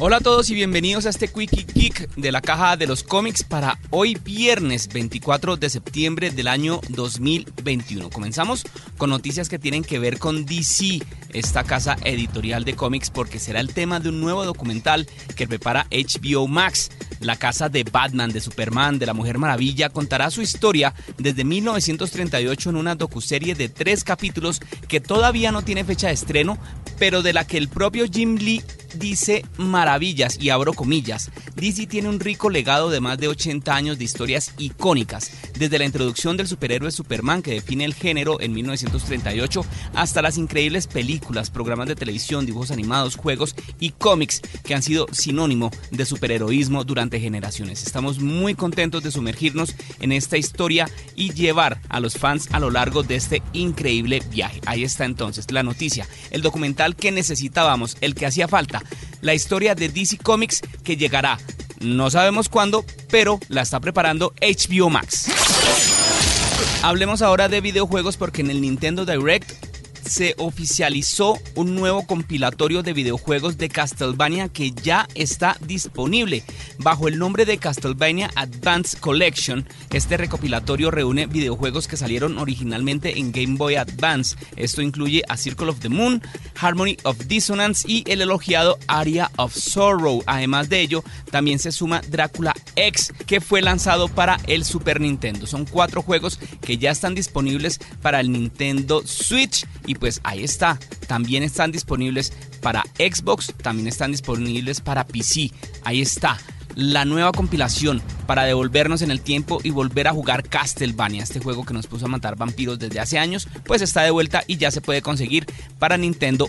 Hola a todos y bienvenidos a este Quickie Geek de la caja de los cómics para hoy viernes 24 de septiembre del año 2021. Comenzamos con noticias que tienen que ver con DC, esta casa editorial de cómics, porque será el tema de un nuevo documental que prepara HBO Max. La casa de Batman, de Superman, de la Mujer Maravilla contará su historia desde 1938 en una docuserie de tres capítulos que todavía no tiene fecha de estreno, pero de la que el propio Jim Lee dice maravillas y abro comillas. DC tiene un rico legado de más de 80 años de historias icónicas, desde la introducción del superhéroe Superman que define el género en 1938 hasta las increíbles películas, programas de televisión, dibujos animados, juegos y cómics que han sido sinónimo de superheroísmo durante generaciones. Estamos muy contentos de sumergirnos en esta historia y llevar a los fans a lo largo de este increíble viaje. Ahí está entonces la noticia, el documental que necesitábamos, el que hacía falta la historia de DC Comics que llegará, no sabemos cuándo, pero la está preparando HBO Max. Hablemos ahora de videojuegos porque en el Nintendo Direct se oficializó un nuevo compilatorio de videojuegos de Castlevania que ya está disponible. Bajo el nombre de Castlevania Advance Collection, este recopilatorio reúne videojuegos que salieron originalmente en Game Boy Advance. Esto incluye a Circle of the Moon, Harmony of Dissonance y el elogiado Aria of Sorrow. Además de ello, también se suma Drácula Que fue lanzado para el Super Nintendo. Son cuatro juegos que ya están disponibles para el Nintendo Switch y pues ahí está. También están disponibles para Xbox, también están disponibles para PC. Ahí está. La nueva compilación para devolvernos en el tiempo y volver a jugar Castlevania, este juego que nos puso a matar vampiros desde hace años, pues está de vuelta y ya se puede conseguir para Nintendo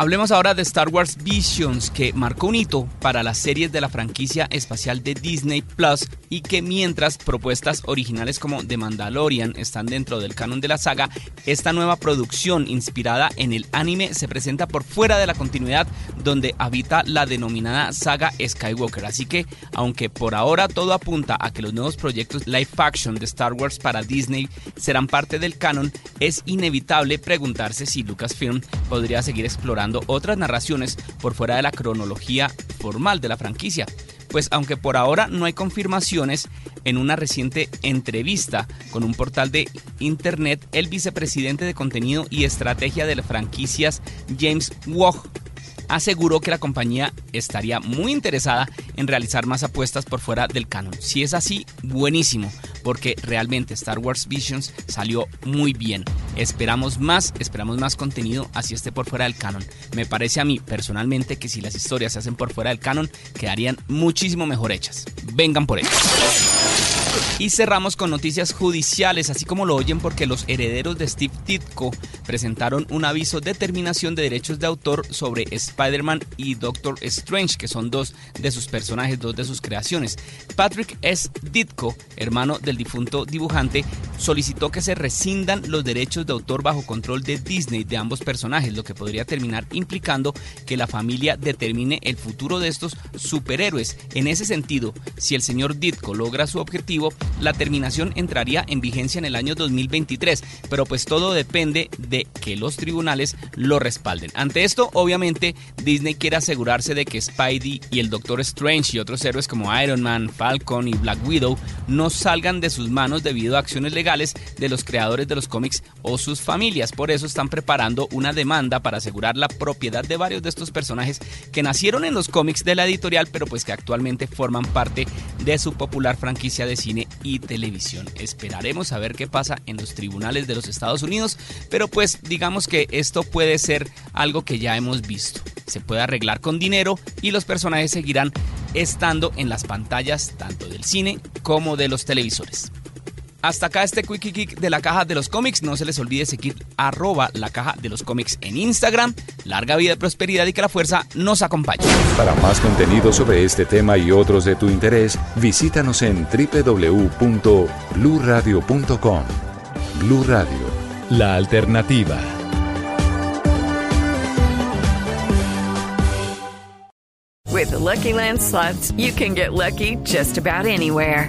Hablemos ahora de Star Wars Visions, que marcó un hito para las series de la franquicia espacial de Disney Plus y que mientras propuestas originales como The Mandalorian están dentro del canon de la saga, esta nueva producción inspirada en el anime se presenta por fuera de la continuidad donde habita la denominada saga Skywalker. Así que, aunque por ahora todo apunta a que los nuevos proyectos live action de Star Wars para Disney serán parte del canon, es inevitable preguntarse si Lucasfilm podría seguir explorando otras narraciones por fuera de la cronología formal de la franquicia. Pues aunque por ahora no hay confirmaciones, en una reciente entrevista con un portal de internet, el vicepresidente de contenido y estrategia de las franquicias, James Wog, aseguró que la compañía estaría muy interesada en realizar más apuestas por fuera del canon. Si es así, buenísimo, porque realmente Star Wars Visions salió muy bien. Esperamos más, esperamos más contenido así esté por fuera del canon. Me parece a mí personalmente que si las historias se hacen por fuera del canon, quedarían muchísimo mejor hechas. Vengan por ello. Y cerramos con noticias judiciales, así como lo oyen porque los herederos de Steve Ditko presentaron un aviso de terminación de derechos de autor sobre Spider-Man y Doctor Strange, que son dos de sus personajes, dos de sus creaciones. Patrick S. Ditko, hermano del difunto dibujante, solicitó que se rescindan los derechos de autor bajo control de Disney de ambos personajes, lo que podría terminar implicando que la familia determine el futuro de estos superhéroes. En ese sentido, si el señor Ditko logra su objetivo, la terminación entraría en vigencia en el año 2023, pero pues todo depende de que los tribunales lo respalden. Ante esto, obviamente, Disney quiere asegurarse de que Spidey y el Doctor Strange y otros héroes como Iron Man, Falcon y Black Widow no salgan de sus manos debido a acciones legales de los creadores de los cómics o sus familias. Por eso están preparando una demanda para asegurar la propiedad de varios de estos personajes que nacieron en los cómics de la editorial, pero pues que actualmente forman parte de su popular franquicia de cine y televisión. Esperaremos a ver qué pasa en los tribunales de los Estados Unidos, pero pues digamos que esto puede ser algo que ya hemos visto. Se puede arreglar con dinero y los personajes seguirán estando en las pantallas tanto del cine como de los televisores. Hasta acá este Quickie Kick de la caja de los cómics. No se les olvide seguir arroba la caja de los cómics en Instagram. Larga vida, prosperidad y que la fuerza nos acompañe. Para más contenido sobre este tema y otros de tu interés, visítanos en www.bluradio.com. Blu Radio, la alternativa. With the Lucky Land slots, you can get lucky just about anywhere.